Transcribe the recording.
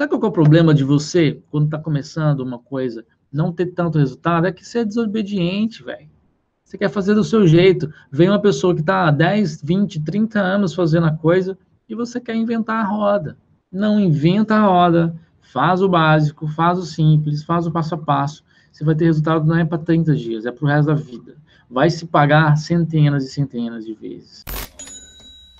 Sabe qual é o problema de você, quando está começando uma coisa, não ter tanto resultado? É que você é desobediente, velho. Você quer fazer do seu jeito. Vem uma pessoa que está há 10, 20, 30 anos fazendo a coisa e você quer inventar a roda. Não inventa a roda, faz o básico, faz o simples, faz o passo a passo. Você vai ter resultado não é para 30 dias, é para o resto da vida. Vai se pagar centenas e centenas de vezes.